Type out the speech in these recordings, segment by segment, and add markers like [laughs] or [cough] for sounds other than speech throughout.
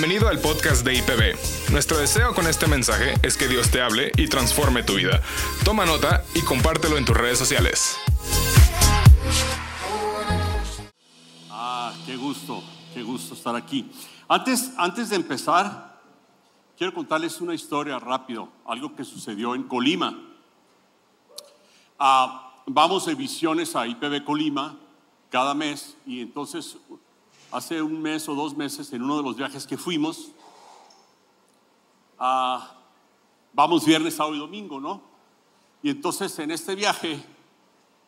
Bienvenido al podcast de IPB. Nuestro deseo con este mensaje es que Dios te hable y transforme tu vida. Toma nota y compártelo en tus redes sociales. Ah, qué gusto, qué gusto estar aquí. Antes, antes de empezar, quiero contarles una historia rápido, algo que sucedió en Colima. Ah, vamos de visiones a IPB Colima cada mes y entonces hace un mes o dos meses en uno de los viajes que fuimos, ah, vamos viernes, sábado y domingo, ¿no? Y entonces en este viaje,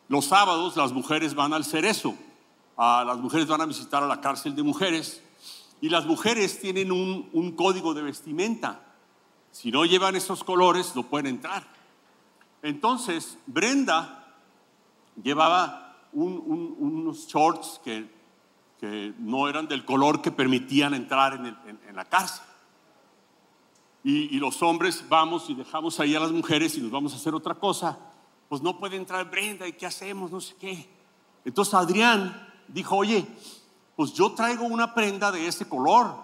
los sábados las mujeres van al cerezo, ah, las mujeres van a visitar a la cárcel de mujeres y las mujeres tienen un, código de vestimenta. Si no llevan esos colores, no pueden entrar. Entonces, Brenda llevaba unos shorts que que no eran del color que permitían entrar en, la cárcel. Y, los hombres vamos y dejamos ahí a las mujeres y nos vamos a hacer otra cosa, pues no puede entrar Brenda y qué hacemos, no sé qué. Entonces Adrián dijo, oye, pues yo traigo una prenda de ese color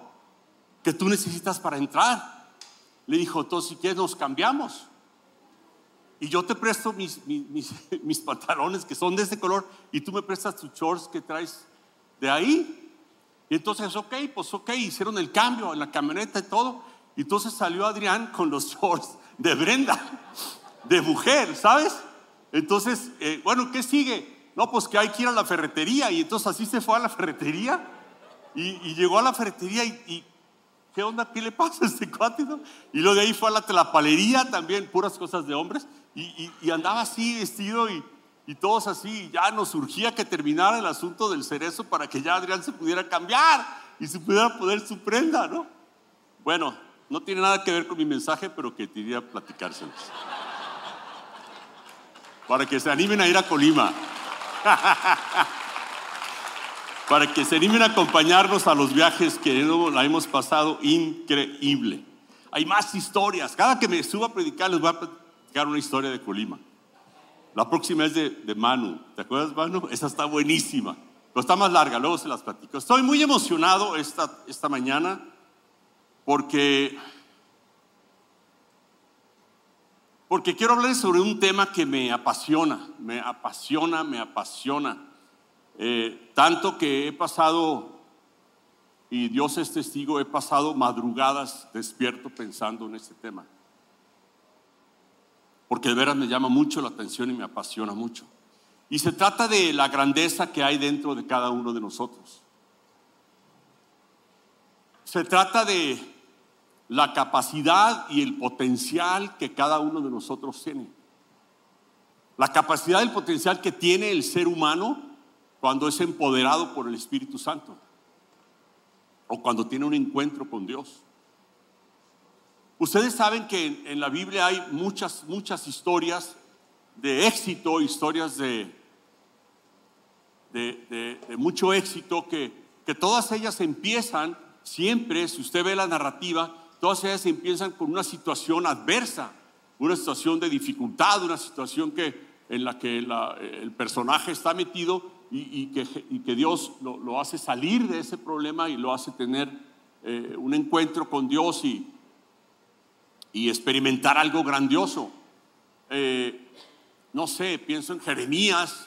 que tú necesitas para entrar. Le dijo, entonces si quieres nos cambiamos. Y yo te presto mis, mis, [laughs] pantalones que son de ese color y tú me prestas tus shorts que traes de ahí. Y entonces, ok, pues ok, hicieron el cambio en la camioneta y todo. Y entonces salió Adrián con los [laughs] shorts de Brenda, de mujer, ¿sabes? Entonces, eh, bueno, ¿qué sigue? No, pues que hay que ir a la ferretería. Y entonces así se fue a la ferretería. Y, llegó a la ferretería y, ¿qué onda? ¿Qué le pasa a este cuate? Y luego de ahí fue a la telapalería también, puras cosas de hombres. Y, y andaba así vestido y y todos así, ya nos surgía que terminara el asunto del cerezo para que ya Adrián se pudiera cambiar y se pudiera poner su prenda, ¿no? Bueno, no tiene nada que ver con mi mensaje, pero que quería platicárselos. Para que se animen a ir a Colima. [laughs] para que se animen a acompañarnos a los viajes que la hemos pasado increíble. Hay más historias. Cada que me suba a predicar les voy a platicar una historia de Colima. La próxima es de, Manu. ¿Te acuerdas, Manu? [laughs] Esa está buenísima. Pero está más larga, luego se las platico. Estoy muy emocionado esta, esta mañana porque, porque quiero hablar sobre un tema que me apasiona, me apasiona, me apasiona. Eh, tanto que he pasado, y Dios es testigo, he pasado madrugadas despierto pensando en este tema porque de veras me llama mucho la atención y me apasiona mucho. Y se trata de la grandeza que hay dentro de cada uno de nosotros. Se trata de la capacidad y el potencial que cada uno de nosotros tiene. La capacidad y el potencial que tiene el ser humano cuando es empoderado por el Espíritu Santo o cuando tiene un encuentro con Dios. Ustedes saben que en, la Biblia hay muchas, muchas historias de éxito, historias de, mucho éxito, que, que todas ellas empiezan siempre, si usted ve la narrativa, todas ellas empiezan con una situación adversa, una situación de dificultad, una situación que, en la que el personaje está metido y, que, que, Dios lo, hace salir de ese problema y lo hace tener eh, un encuentro con Dios y, y experimentar algo grandioso. Eh, no sé, pienso en Jeremías,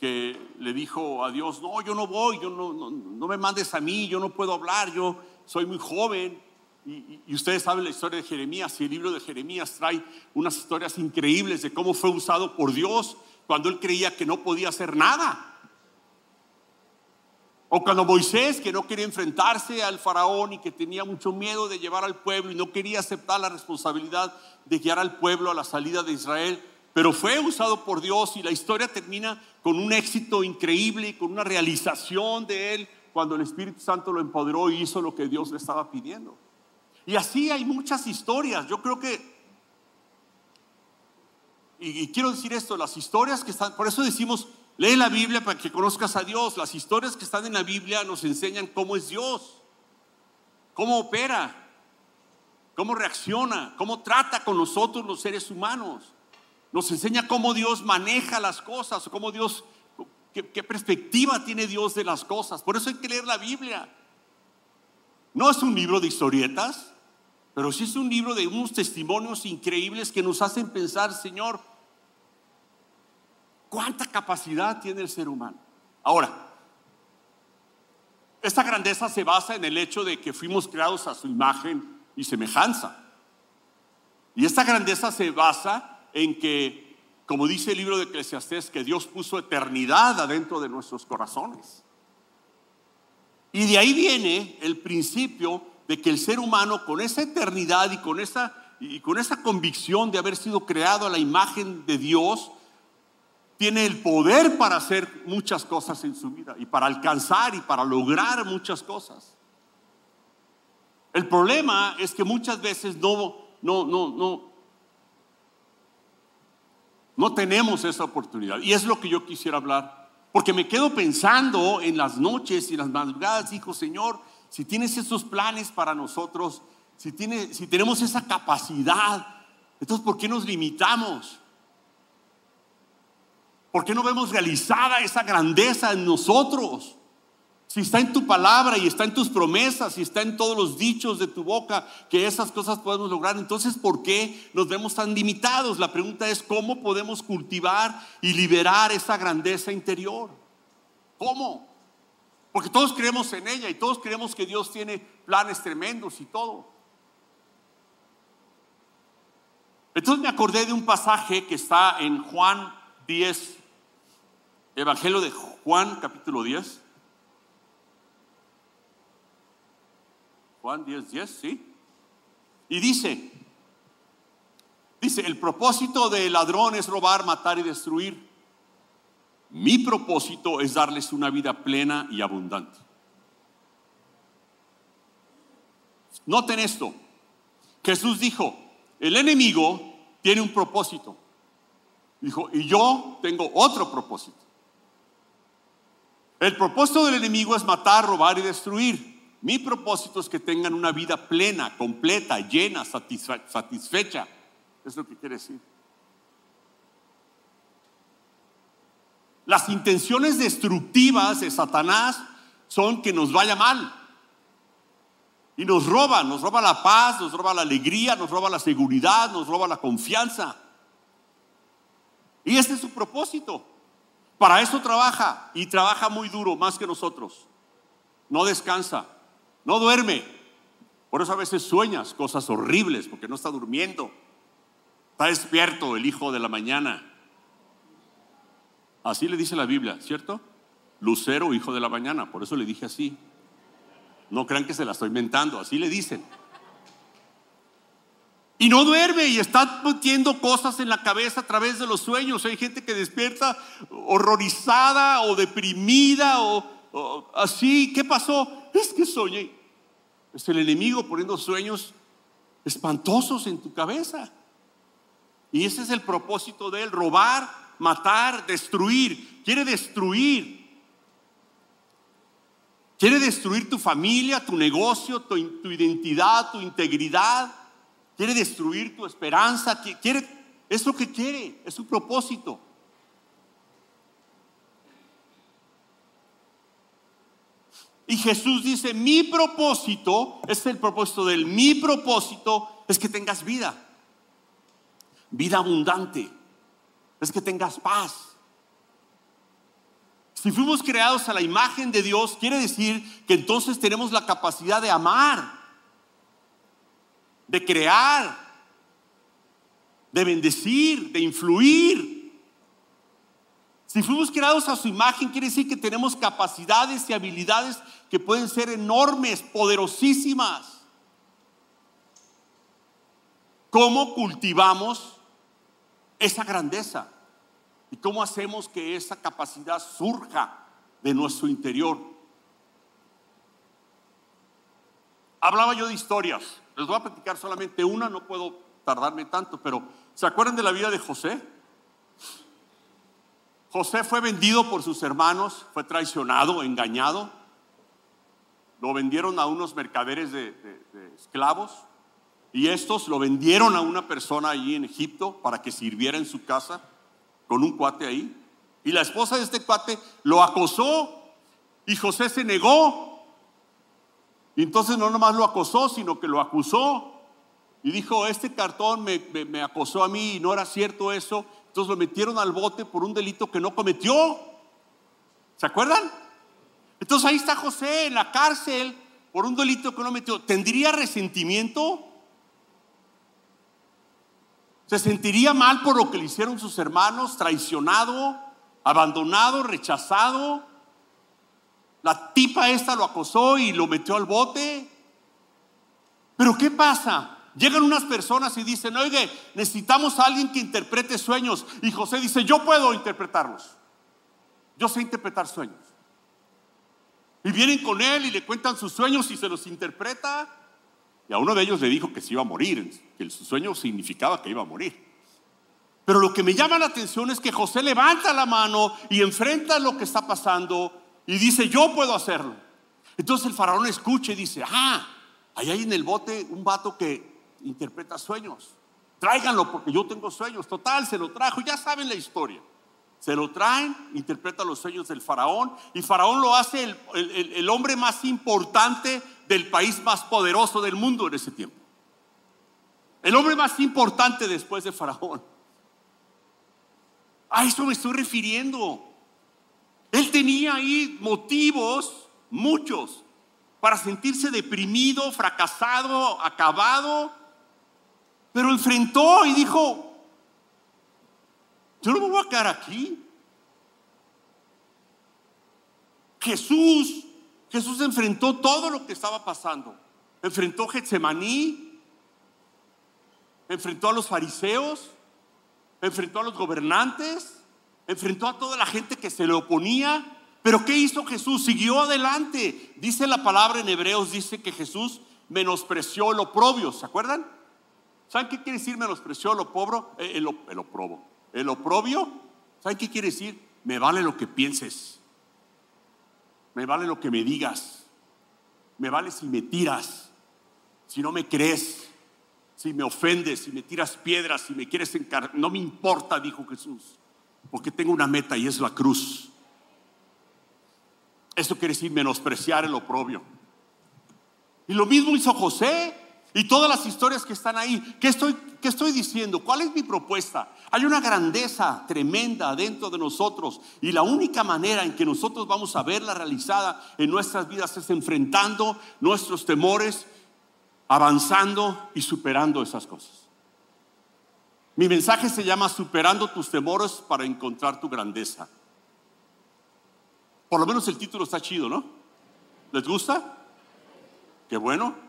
que le dijo a Dios, no, yo no voy, yo no, no, me mandes a mí, yo no puedo hablar, yo soy muy joven. Y, y, ustedes saben la historia de Jeremías y el libro de Jeremías trae unas historias increíbles de cómo fue usado por Dios cuando él creía que no podía hacer nada. O cuando Moisés, que no quería enfrentarse al faraón y que tenía mucho miedo de llevar al pueblo y no quería aceptar la responsabilidad de guiar al pueblo a la salida de Israel, pero fue usado por Dios y la historia termina con un éxito increíble y con una realización de él cuando el Espíritu Santo lo empoderó y hizo lo que Dios le estaba pidiendo. Y así hay muchas historias. Yo creo que, y, quiero decir esto, las historias que están, por eso decimos, Lee la Biblia para que conozcas a Dios. Las historias que están en la Biblia nos enseñan cómo es Dios, cómo opera, cómo reacciona, cómo trata con nosotros los seres humanos. Nos enseña cómo Dios maneja las cosas, cómo Dios, qué, perspectiva tiene Dios de las cosas. Por eso hay que leer la Biblia. No es un libro de historietas, pero sí es un libro de unos testimonios increíbles que nos hacen pensar, Señor, ¿cuánta capacidad tiene el ser humano? Ahora, esta grandeza se basa en el hecho de que fuimos creados a su imagen y semejanza. Y esta grandeza se basa en que, como dice el libro de Eclesiastés, que Dios puso eternidad adentro de nuestros corazones. Y de ahí viene el principio de que el ser humano con esa eternidad y con esa, y con esa convicción de haber sido creado a la imagen de Dios, tiene el poder para hacer muchas cosas en su vida y para alcanzar y para lograr muchas cosas. El problema es que muchas veces no, no, no, no, no tenemos esa oportunidad. Y es lo que yo quisiera hablar. Porque me quedo pensando en las noches y las madrugadas, dijo Señor, si tienes esos planes para nosotros, si, tiene, si tenemos esa capacidad, entonces ¿por qué nos limitamos? ¿Por qué no vemos realizada esa grandeza en nosotros? Si está en tu palabra y está en tus promesas y está en todos los dichos de tu boca que esas cosas podemos lograr, entonces ¿por qué nos vemos tan limitados? La pregunta es cómo podemos cultivar y liberar esa grandeza interior. ¿Cómo? Porque todos creemos en ella y todos creemos que Dios tiene planes tremendos y todo. Entonces me acordé de un pasaje que está en Juan 10, Evangelio de Juan capítulo 10. Juan 10, 10, ¿sí? Y dice, dice, el propósito del ladrón es robar, matar y destruir. Mi propósito es darles una vida plena y abundante. Noten esto. Jesús dijo, el enemigo tiene un propósito. Dijo, y yo tengo otro propósito. El propósito del enemigo es matar, robar y destruir. Mi propósito es que tengan una vida plena, completa, llena, satisfecha. Es lo que quiere decir. Las intenciones destructivas de Satanás son que nos vaya mal. Y nos roba, nos roba la paz, nos roba la alegría, nos roba la seguridad, nos roba la confianza. Y este es su propósito. Para eso trabaja y trabaja muy duro, más que nosotros. No descansa. No duerme. Por eso a veces sueñas cosas horribles porque no está durmiendo. Está despierto el hijo de la mañana. Así le dice la Biblia, ¿cierto? Lucero, hijo de la mañana. Por eso le dije así. No crean que se la estoy inventando. Así le dicen. Y no duerme y está metiendo cosas en la cabeza a través de los sueños. Hay gente que despierta horrorizada o deprimida o, así. ¿Qué pasó? Es que soñé. Es el enemigo poniendo sueños espantosos en tu cabeza. Y ese es el propósito de él, robar, matar, destruir. Quiere destruir. Quiere destruir tu familia, tu negocio, tu, identidad, tu integridad. Quiere destruir tu esperanza. Quiere, es lo que quiere, es su propósito. Y Jesús dice, mi propósito, es el propósito del mi propósito, es que tengas vida. Vida abundante. Es que tengas paz. Si fuimos creados a la imagen de Dios, quiere decir que entonces tenemos la capacidad de amar, de crear, de bendecir, de influir, si fuimos creados a su imagen, quiere decir que tenemos capacidades y habilidades que pueden ser enormes, poderosísimas. ¿Cómo cultivamos esa grandeza? ¿Y cómo hacemos que esa capacidad surja de nuestro interior? Hablaba yo de historias. Les voy a platicar solamente una, no puedo tardarme tanto, pero ¿se acuerdan de la vida de José? José fue vendido por sus hermanos, fue traicionado, engañado. Lo vendieron a unos mercaderes de, esclavos y estos lo vendieron a una persona allí en Egipto para que sirviera en su casa con un cuate ahí. Y la esposa de este cuate lo acosó y José se negó. Y entonces no nomás lo acosó, sino que lo acusó. Y dijo, este cartón me, me acosó a mí y no era cierto eso. Entonces lo metieron al bote por un delito que no cometió. ¿Se acuerdan? Entonces ahí está José en la cárcel por un delito que no metió. ¿Tendría resentimiento? ¿Se sentiría mal por lo que le hicieron sus hermanos? ¿Traicionado? ¿Abandonado? ¿Rechazado? La tipa esta lo acosó y lo metió al bote. Pero ¿qué pasa? Llegan unas personas y dicen, oye, necesitamos a alguien que interprete sueños. Y José dice, yo puedo interpretarlos. Yo sé interpretar sueños. Y vienen con él y le cuentan sus sueños y se los interpreta. Y a uno de ellos le dijo que se iba a morir, que su sueño significaba que iba a morir. Pero lo que me llama la atención es que José levanta la mano y enfrenta lo que está pasando y dice, yo puedo hacerlo. Entonces el faraón escucha y dice, ah, ahí hay en el bote un vato que interpreta sueños. Tráiganlo porque yo tengo sueños. Total, se lo trajo. Ya saben la historia. Se lo traen, interpreta los sueños del faraón y faraón lo hace el, el, hombre más importante del país más poderoso del mundo en ese tiempo. El hombre más importante después de faraón. A eso me estoy refiriendo. Él tenía ahí motivos, muchos, para sentirse deprimido, fracasado, acabado, pero enfrentó y dijo, yo no me voy a quedar aquí. Jesús, Jesús enfrentó todo lo que estaba pasando. Enfrentó Getsemaní, enfrentó a los fariseos, enfrentó a los gobernantes, enfrentó a toda la gente que se le oponía. Pero ¿qué hizo Jesús? Siguió adelante. Dice la palabra en Hebreos, dice que Jesús menospreció lo oprobio, ¿se acuerdan? ¿Saben qué quiere decir menospreció lo pobre? Eh, el, el oprobo. El oprobio, ¿saben qué quiere decir? Me vale lo que pienses. Me vale lo que me digas. Me vale si me tiras, si no me crees, si me ofendes, si me tiras piedras, si me quieres encargar. No me importa, dijo Jesús, porque tengo una meta y es la cruz. Eso quiere decir menospreciar el oprobio. Y lo mismo hizo José. Y todas las historias que están ahí, ¿qué estoy, qué estoy diciendo? ¿Cuál es mi propuesta? Hay una grandeza tremenda dentro de nosotros y la única manera en que nosotros vamos a verla realizada en nuestras vidas es enfrentando nuestros temores, avanzando y superando esas cosas. Mi mensaje se llama Superando tus temores para encontrar tu grandeza. Por lo menos el título está chido, ¿no? ¿Les gusta? Qué bueno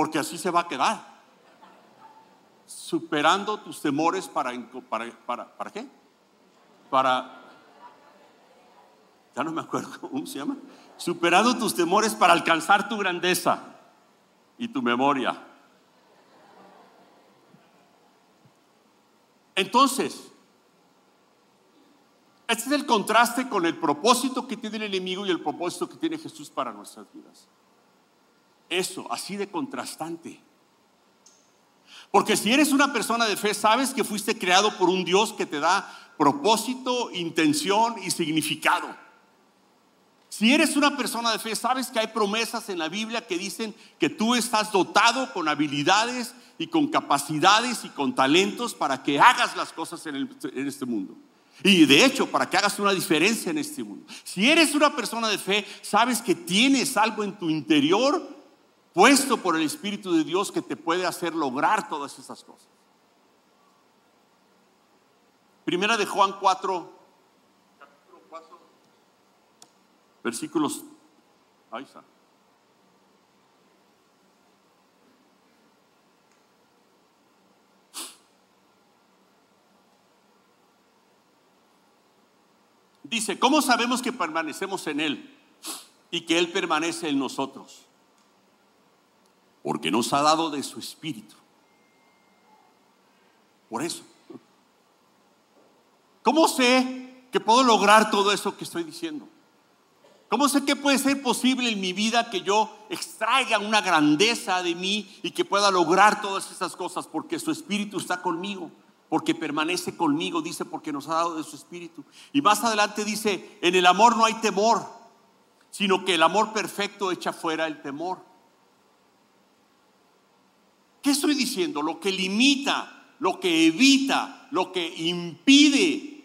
porque así se va a quedar. Superando tus temores para, para, para, ¿para qué? Para, ya no me acuerdo [laughs] cómo se llama. Superando tus temores para alcanzar tu grandeza y tu memoria. Entonces, este es el contraste con el propósito que tiene el enemigo y el propósito que tiene Jesús para nuestras vidas eso, así de contrastante. Porque si eres una persona de fe, sabes que fuiste creado por un Dios que te da propósito, intención y significado. Si eres una persona de fe, sabes que hay promesas en la Biblia que dicen que tú estás dotado con habilidades y con capacidades y con talentos para que hagas las cosas en, este mundo. Y de hecho, para que hagas una diferencia en este mundo. Si eres una persona de fe, sabes que tienes algo en tu interior puesto por el Espíritu de Dios que te puede hacer lograr todas esas cosas. Primera de Juan 4, capítulo 4, versículos. Ahí está. Dice, ¿cómo sabemos que permanecemos en Él y que Él permanece en nosotros? porque nos ha dado de su espíritu. Por eso. ¿Cómo sé que puedo lograr todo eso que estoy diciendo? ¿Cómo sé que puede ser posible en mi vida que yo extraiga una grandeza de mí y que pueda lograr todas esas cosas? Porque su espíritu está conmigo, porque permanece conmigo, dice, porque nos ha dado de su espíritu. Y más adelante dice, en el amor no hay temor, sino que el amor perfecto echa fuera el temor. ¿Qué estoy diciendo? Lo que limita, lo que evita, lo que impide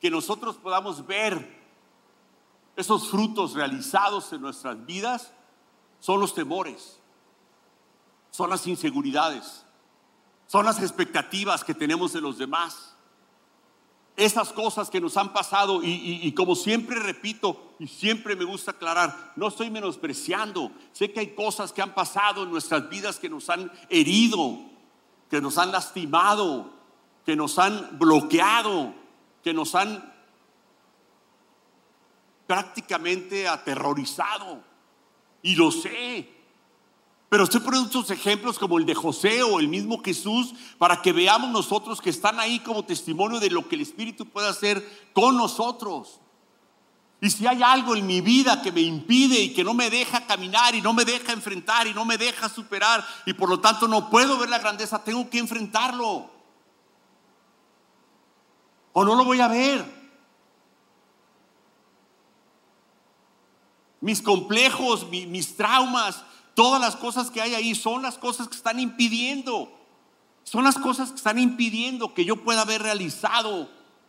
que nosotros podamos ver esos frutos realizados en nuestras vidas son los temores, son las inseguridades, son las expectativas que tenemos de los demás. Esas cosas que nos han pasado y, como siempre repito y siempre me gusta aclarar, no estoy menospreciando, sé que hay cosas que han pasado en nuestras vidas que nos han herido, que nos han lastimado, que nos han bloqueado, que nos han prácticamente aterrorizado. Y lo sé. Pero estoy poniendo otros ejemplos como el de José o el mismo Jesús para que veamos nosotros que están ahí como testimonio de lo que el Espíritu puede hacer con nosotros. Y si hay algo en mi vida que me impide y que no me deja caminar y no me deja enfrentar y no me deja superar y por lo tanto no puedo ver la grandeza, tengo que enfrentarlo. O no lo voy a ver. Mis complejos, mis traumas, todas las cosas que hay ahí son las cosas que están impidiendo. Son las cosas que están impidiendo que yo pueda haber realizado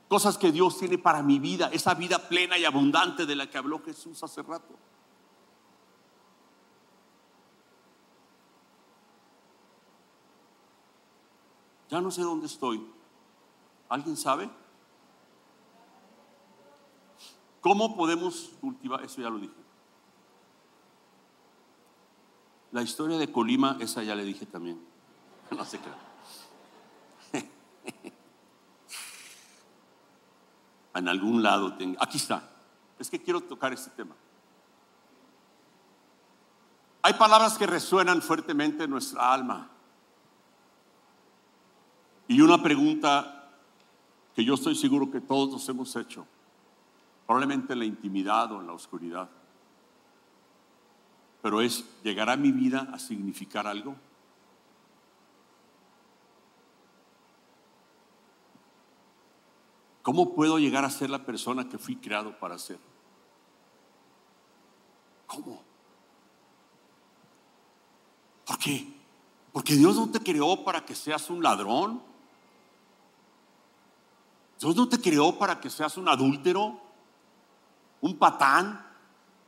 cosas que Dios tiene para mi vida, esa vida plena y abundante de la que habló Jesús hace rato. Ya no sé dónde estoy. ¿Alguien sabe? ¿Cómo podemos cultivar? Eso ya lo dije. La historia de Colima, esa ya le dije también. [laughs] No sé qué. [laughs] en algún lado tengo. Aquí está. Es que quiero tocar este tema. Hay palabras que resuenan fuertemente en nuestra alma. Y una pregunta que yo estoy seguro que todos nos hemos hecho, probablemente en la intimidad o en la oscuridad pero es, ¿llegará mi vida a significar algo? ¿Cómo puedo llegar a ser la persona que fui creado para ser? ¿Cómo? ¿Por qué? Porque Dios no te creó para que seas un ladrón. Dios no te creó para que seas un adúltero, un patán,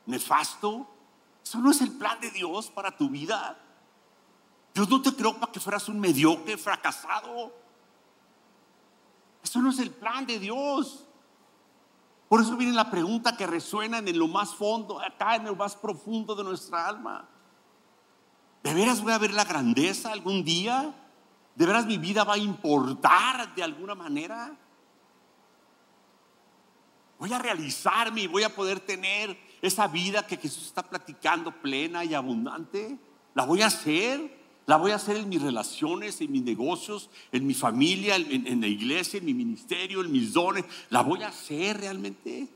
nefasto. Eso no es el plan de Dios para tu vida. Dios no te creó para que fueras un mediocre, fracasado. Eso no es el plan de Dios. Por eso viene la pregunta que resuena en lo más fondo, acá en lo más profundo de nuestra alma. ¿De veras voy a ver la grandeza algún día? ¿De veras mi vida va a importar de alguna manera? Voy a realizarme y voy a poder tener esa vida que Jesús está platicando plena y abundante, la voy a hacer. La voy a hacer en mis relaciones, en mis negocios, en mi familia, en, en la iglesia, en mi ministerio, en mis dones. La voy a hacer realmente.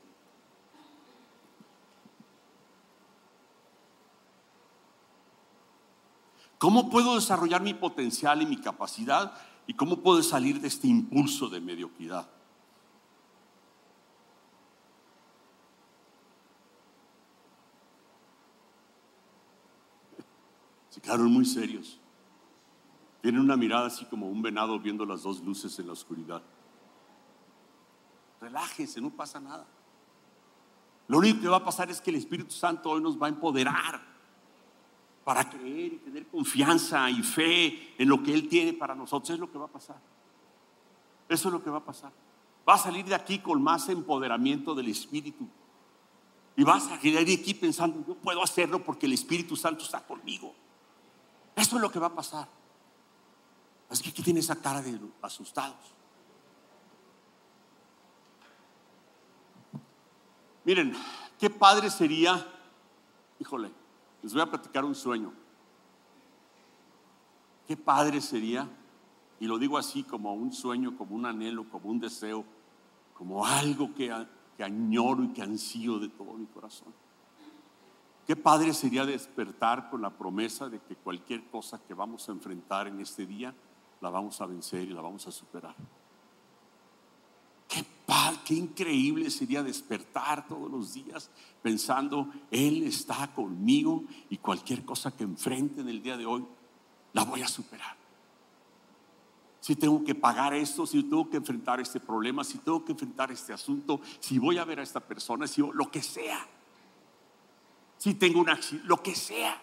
¿Cómo puedo desarrollar mi potencial y mi capacidad? ¿Y cómo puedo salir de este impulso de mediocridad? Quedaron muy serios. Tienen una mirada así como un venado viendo las dos luces en la oscuridad. Relájese, no pasa nada. Lo único que va a pasar es que el Espíritu Santo hoy nos va a empoderar para creer y tener confianza y fe en lo que Él tiene para nosotros. Es lo que va a pasar. Eso es lo que va a pasar. Va a salir de aquí con más empoderamiento del Espíritu. Y vas a salir de aquí pensando, yo puedo hacerlo porque el Espíritu Santo está conmigo. Eso es lo que va a pasar. Así que aquí tiene esa cara de asustados. Miren, qué padre sería, híjole, les voy a platicar un sueño. Qué padre sería, y lo digo así como un sueño, como un anhelo, como un deseo, como algo que, que añoro y que ansío de todo mi corazón. Qué padre sería despertar con la promesa de que cualquier cosa que vamos a enfrentar en este día, la vamos a vencer y la vamos a superar. Qué qué increíble sería despertar todos los días pensando, Él está conmigo y cualquier cosa que enfrente en el día de hoy, la voy a superar. Si tengo que pagar esto, si tengo que enfrentar este problema, si tengo que enfrentar este asunto, si voy a ver a esta persona, si lo que sea. Si tengo un accidente, lo que sea.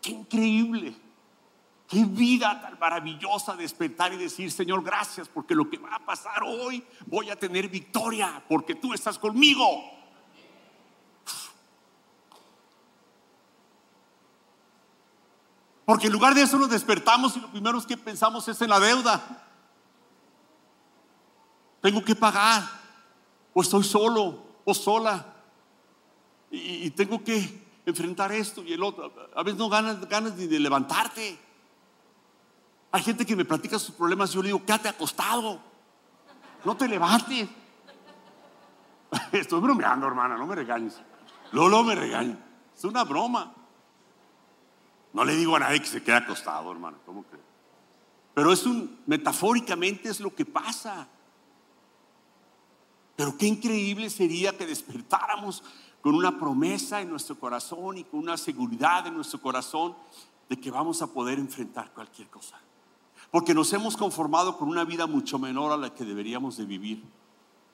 Qué increíble. Qué vida tan maravillosa despertar y decir, Señor, gracias, porque lo que va a pasar hoy voy a tener victoria, porque tú estás conmigo. Porque en lugar de eso nos despertamos y lo primero que pensamos es en la deuda. Tengo que pagar, o estoy solo, o sola, y, tengo que enfrentar esto y el otro. A veces no ganas, ganas ni de levantarte. Hay gente que me platica sus problemas y yo le digo, quédate acostado, no te levantes. [laughs] Estoy bromeando, hermana, no me regañes. Lolo me regaña. Es una broma. No le digo a nadie que se quede acostado, hermano. ¿Cómo que? Pero es un, metafóricamente es lo que pasa. Pero qué increíble sería que despertáramos con una promesa en nuestro corazón y con una seguridad en nuestro corazón de que vamos a poder enfrentar cualquier cosa. Porque nos hemos conformado con una vida mucho menor a la que deberíamos de vivir.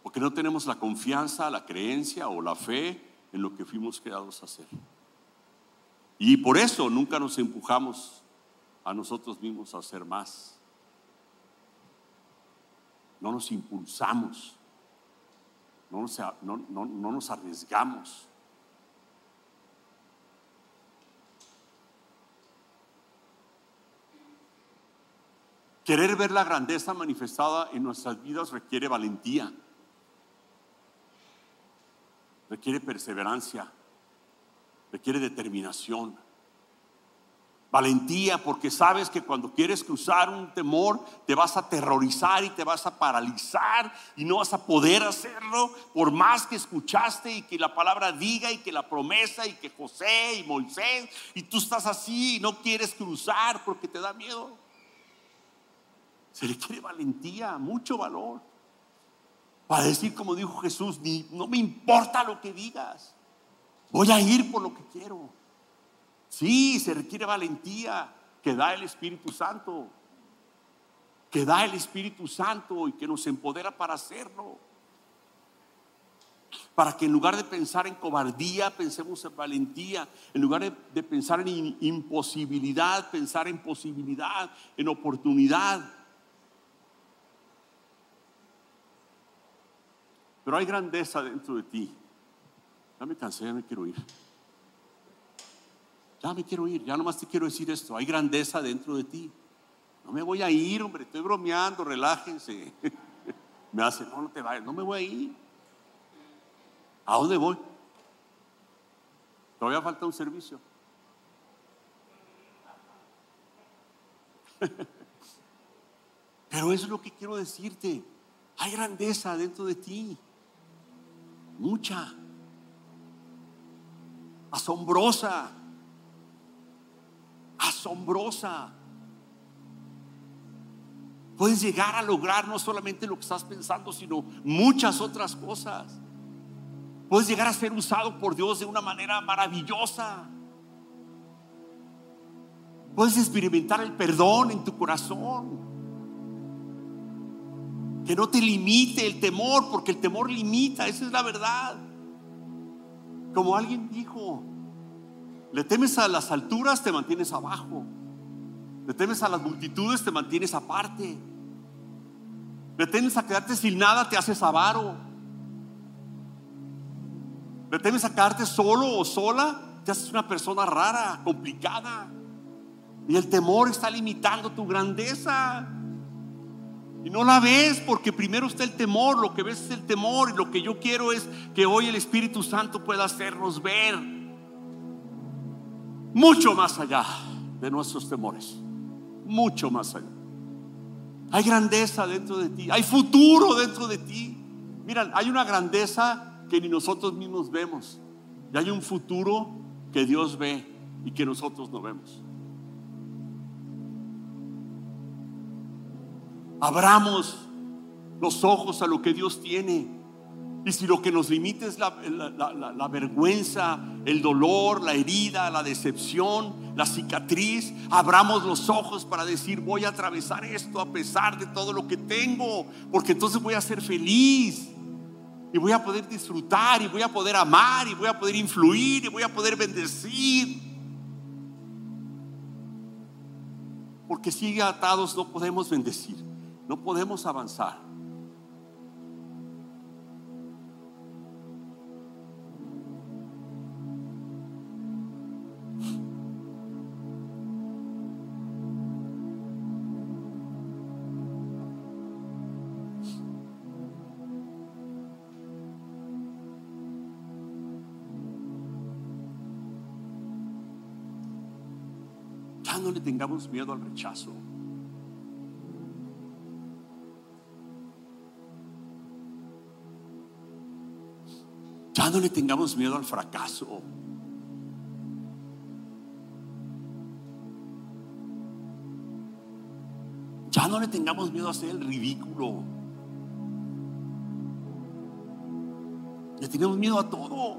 Porque no tenemos la confianza, la creencia o la fe en lo que fuimos creados a hacer. Y por eso nunca nos empujamos a nosotros mismos a hacer más. No nos impulsamos. No nos, no, no nos arriesgamos. Querer ver la grandeza manifestada en nuestras vidas requiere valentía, requiere perseverancia, requiere determinación. Valentía porque sabes que cuando quieres cruzar un temor te vas a aterrorizar y te vas a paralizar y no vas a poder hacerlo por más que escuchaste y que la palabra diga y que la promesa y que José y Moisés y tú estás así y no quieres cruzar porque te da miedo. Se le quiere valentía, mucho valor. Para decir, como dijo Jesús, no me importa lo que digas. Voy a ir por lo que quiero. Sí, se requiere valentía que da el Espíritu Santo. Que da el Espíritu Santo y que nos empodera para hacerlo. Para que en lugar de pensar en cobardía, pensemos en valentía. En lugar de, pensar en imposibilidad, pensar en posibilidad, en oportunidad. Pero hay grandeza dentro de ti. Ya me cansé, ya me quiero ir. Ya me quiero ir, ya nomás te quiero decir esto. Hay grandeza dentro de ti. No me voy a ir, hombre, estoy bromeando, relájense. [laughs] me hace, no, no te vayas, no me voy a ir. ¿A dónde voy? Todavía falta un servicio. [laughs] Pero eso es lo que quiero decirte. Hay grandeza dentro de ti mucha, asombrosa, asombrosa. Puedes llegar a lograr no solamente lo que estás pensando, sino muchas otras cosas. Puedes llegar a ser usado por Dios de una manera maravillosa. Puedes experimentar el perdón en tu corazón. Que no te limite el temor, porque el temor limita, esa es la verdad. Como alguien dijo, le temes a las alturas, te mantienes abajo. Le temes a las multitudes, te mantienes aparte. Le temes a quedarte sin nada, te haces avaro. Le temes a quedarte solo o sola, te haces una persona rara, complicada. Y el temor está limitando tu grandeza. Y no la ves porque primero está el temor, lo que ves es el temor y lo que yo quiero es que hoy el Espíritu Santo pueda hacernos ver mucho más allá de nuestros temores, mucho más allá. Hay grandeza dentro de ti, hay futuro dentro de ti. Mira, hay una grandeza que ni nosotros mismos vemos y hay un futuro que Dios ve y que nosotros no vemos. Abramos los ojos a lo que Dios tiene. Y si lo que nos limita es la, la- vergüenza, el dolor, la herida, la decepción, la cicatriz, abramos los ojos para decir, voy a atravesar esto a pesar de todo lo que tengo, porque entonces voy a ser feliz. Y voy a poder disfrutar, y voy a poder amar, y voy a poder influir, y voy a poder bendecir. Porque si atados no podemos bendecir, no podemos avanzar. Ya no le tengamos miedo al rechazo. Ya no le tengamos miedo al fracaso. Ya no le tengamos miedo a hacer el ridículo. Le tenemos miedo a todo.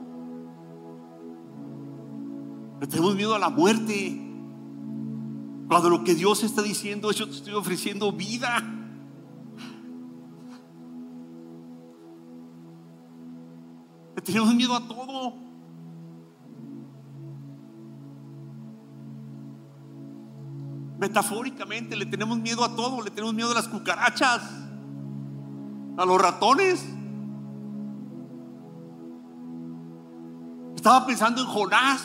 Le tenemos miedo a la muerte. Cuando lo que Dios está diciendo es yo te estoy ofreciendo vida. Le tenemos miedo a todo. Metafóricamente le tenemos miedo a todo. Le tenemos miedo a las cucarachas, a los ratones. Estaba pensando en Jonás.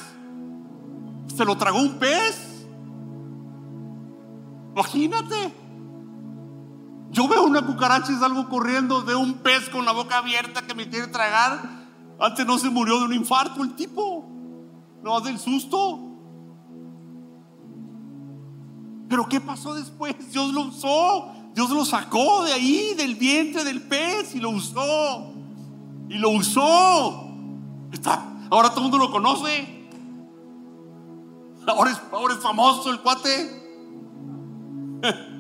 Se lo tragó un pez. Imagínate. Yo veo una cucaracha y salgo corriendo, veo un pez con la boca abierta que me quiere tragar. Antes no se murió de un infarto el tipo, no del susto. Pero ¿qué pasó después? Dios lo usó, Dios lo sacó de ahí, del vientre del pez y lo usó. Y lo usó. Está, ahora todo el mundo lo conoce. Ahora es, ahora es famoso el cuate. [laughs]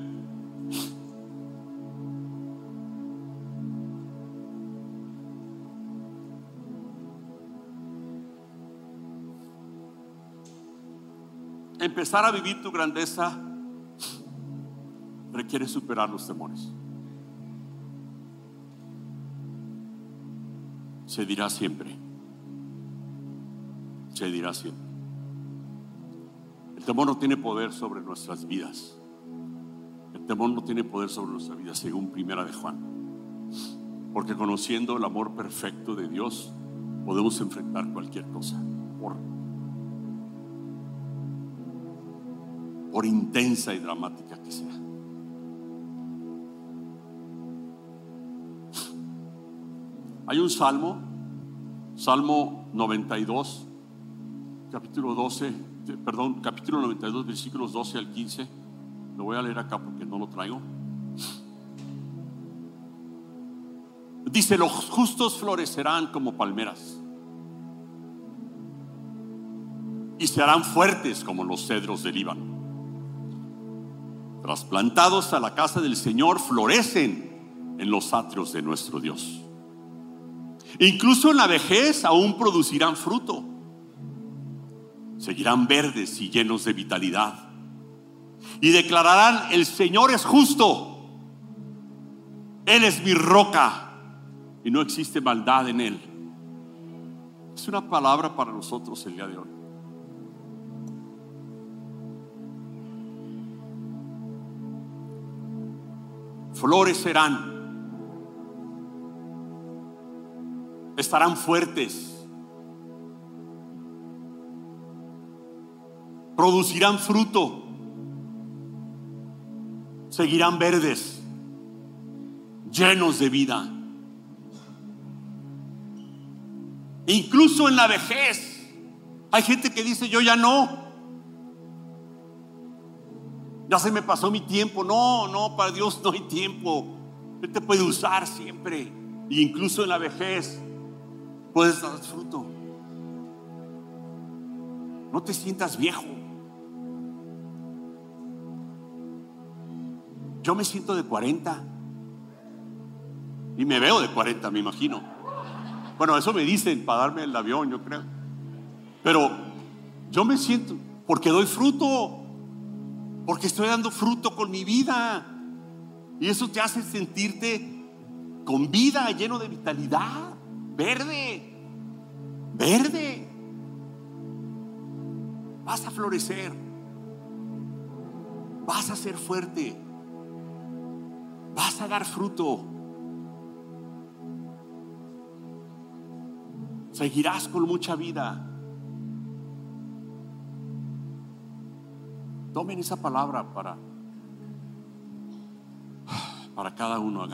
Empezar a vivir tu grandeza requiere superar los temores. Se dirá siempre. Se dirá siempre. El temor no tiene poder sobre nuestras vidas. Temor no tiene poder sobre nuestras vidas, según Primera de Juan. Porque conociendo el amor perfecto de Dios, podemos enfrentar cualquier cosa. Por, por intensa y dramática que sea. Hay un salmo, Salmo 92, capítulo 12, perdón, capítulo 92, versículos 12 al 15. Lo voy a leer acá porque no lo traigo. Dice, los justos florecerán como palmeras y se harán fuertes como los cedros del Líbano. Trasplantados a la casa del Señor, florecen en los atrios de nuestro Dios. Incluso en la vejez aún producirán fruto. Seguirán verdes y llenos de vitalidad. Y declararán, el Señor es justo. Él es mi roca. Y no existe maldad en Él. Es una palabra para nosotros el día de hoy. Florecerán. estarán fuertes, producirán fruto, seguirán verdes, llenos de vida. Incluso en la vejez, hay gente que dice, yo ya no, ya se me pasó mi tiempo. No, no, para Dios no hay tiempo. Él te puede usar siempre. Y incluso en la vejez puedes dar fruto. No te sientas viejo. Yo me siento de 40. Y me veo de 40, me imagino. Bueno, eso me dicen para darme el avión, yo creo. Pero yo me siento, porque doy fruto, porque estoy dando fruto con mi vida. Y eso te hace sentirte con vida, lleno de vitalidad, verde, verde. Vas a florecer, vas a ser fuerte, vas a dar fruto. Seguirás con mucha vida. Tomen esa palabra para, para cada uno.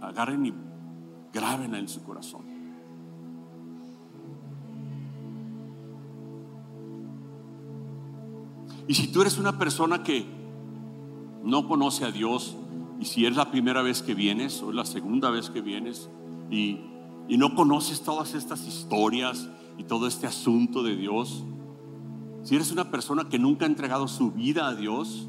Agarren y grábenla en su corazón. Y si tú eres una persona que no conoce a Dios, y si es la primera vez que vienes o es la segunda vez que vienes, y y no conoces todas estas historias y todo este asunto de Dios, si eres una persona que nunca ha entregado su vida a Dios,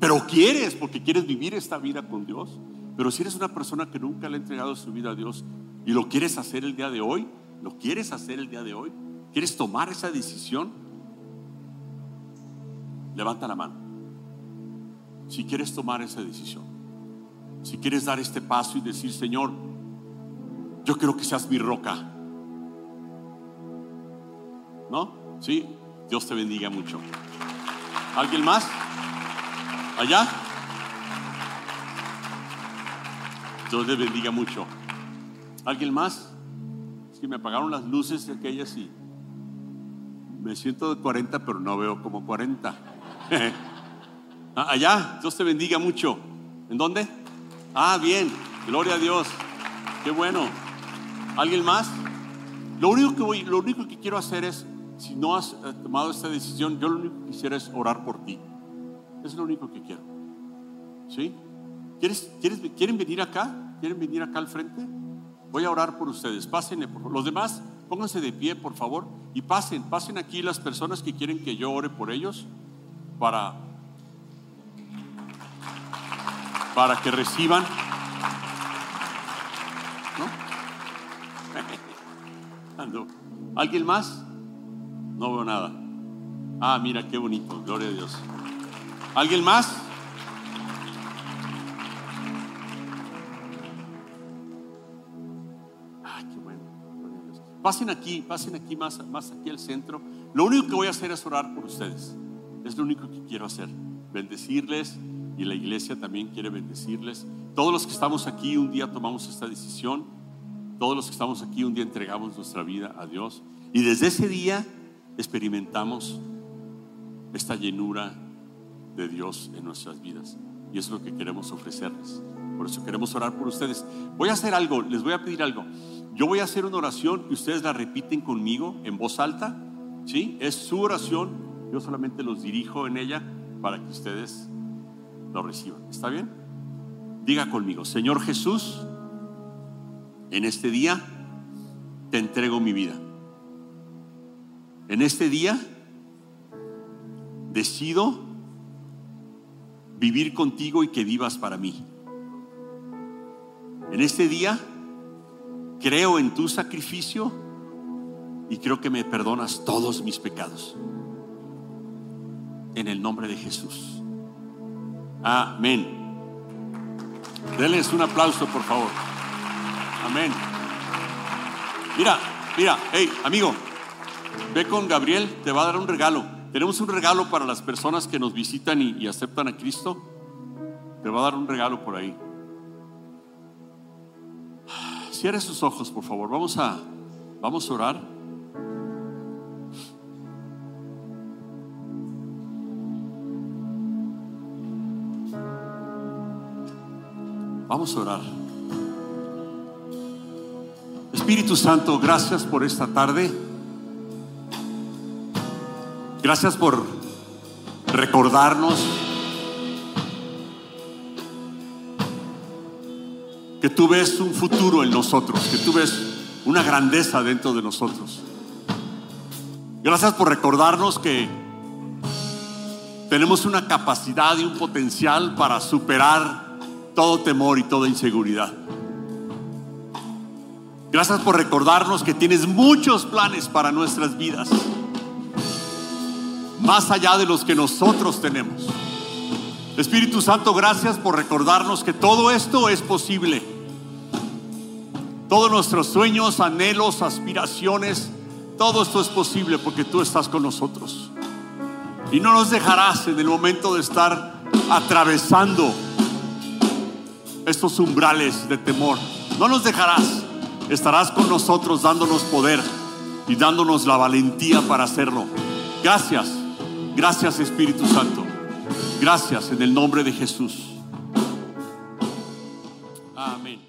pero quieres, porque quieres vivir esta vida con Dios, pero si eres una persona que nunca le ha entregado su vida a Dios y lo quieres hacer el día de hoy, lo quieres hacer el día de hoy, quieres tomar esa decisión, levanta la mano. Si quieres tomar esa decisión, si quieres dar este paso y decir, Señor, yo quiero que seas mi roca. ¿No? Sí, Dios te bendiga mucho. ¿Alguien más? ¿Allá? Dios te bendiga mucho. ¿Alguien más? Es que me apagaron las luces de aquellas y me siento de 40, pero no veo como 40. [laughs] Ah, allá, Dios te bendiga mucho. ¿En dónde? Ah, bien, gloria a Dios. Qué bueno. ¿Alguien más? Lo único que voy, lo único que quiero hacer es, si no has eh, tomado esta decisión, yo lo único que quisiera es orar por ti. Es lo único que quiero. ¿Sí? ¿Quieres, ¿Quieren venir acá? ¿Quieren venir acá al frente? Voy a orar por ustedes. Pásenle, por favor. Los demás, pónganse de pie, por favor. Y pasen, pasen aquí las personas que quieren que yo ore por ellos para, para que reciban [laughs] ¿Alguien más? No veo nada. Ah, mira, qué bonito. Gloria a Dios. ¿Alguien más? Ah, qué bueno. Pasen aquí, pasen aquí más, más aquí al centro. Lo único que voy a hacer es orar por ustedes. Es lo único que quiero hacer. Bendecirles y la iglesia también quiere bendecirles. Todos los que estamos aquí un día tomamos esta decisión todos los que estamos aquí un día entregamos nuestra vida a Dios y desde ese día experimentamos esta llenura de Dios en nuestras vidas. Y es lo que queremos ofrecerles. Por eso queremos orar por ustedes. Voy a hacer algo, les voy a pedir algo. Yo voy a hacer una oración y ustedes la repiten conmigo en voz alta. ¿Sí? Es su oración. Yo solamente los dirijo en ella para que ustedes lo reciban. ¿Está bien? Diga conmigo, Señor Jesús, en este día te entrego mi vida. En este día decido vivir contigo y que vivas para mí. En este día creo en tu sacrificio y creo que me perdonas todos mis pecados. En el nombre de Jesús. Amén. Denles un aplauso, por favor. Amén. Mira, mira, hey, amigo, ve con Gabriel, te va a dar un regalo. Tenemos un regalo para las personas que nos visitan y, aceptan a Cristo. Te va a dar un regalo por ahí. Cierre sus ojos, por favor. Vamos a, vamos a orar. Vamos a orar. Espíritu Santo, gracias por esta tarde. Gracias por recordarnos que tú ves un futuro en nosotros, que tú ves una grandeza dentro de nosotros. Gracias por recordarnos que tenemos una capacidad y un potencial para superar todo temor y toda inseguridad. Gracias por recordarnos que tienes muchos planes para nuestras vidas, más allá de los que nosotros tenemos. Espíritu Santo, gracias por recordarnos que todo esto es posible. Todos nuestros sueños, anhelos, aspiraciones, todo esto es posible porque tú estás con nosotros. Y no nos dejarás en el momento de estar atravesando estos umbrales de temor. No nos dejarás, estarás con nosotros dándonos poder y dándonos la valentía para hacerlo. Gracias, gracias Espíritu Santo. Gracias en el nombre de Jesús. Amén.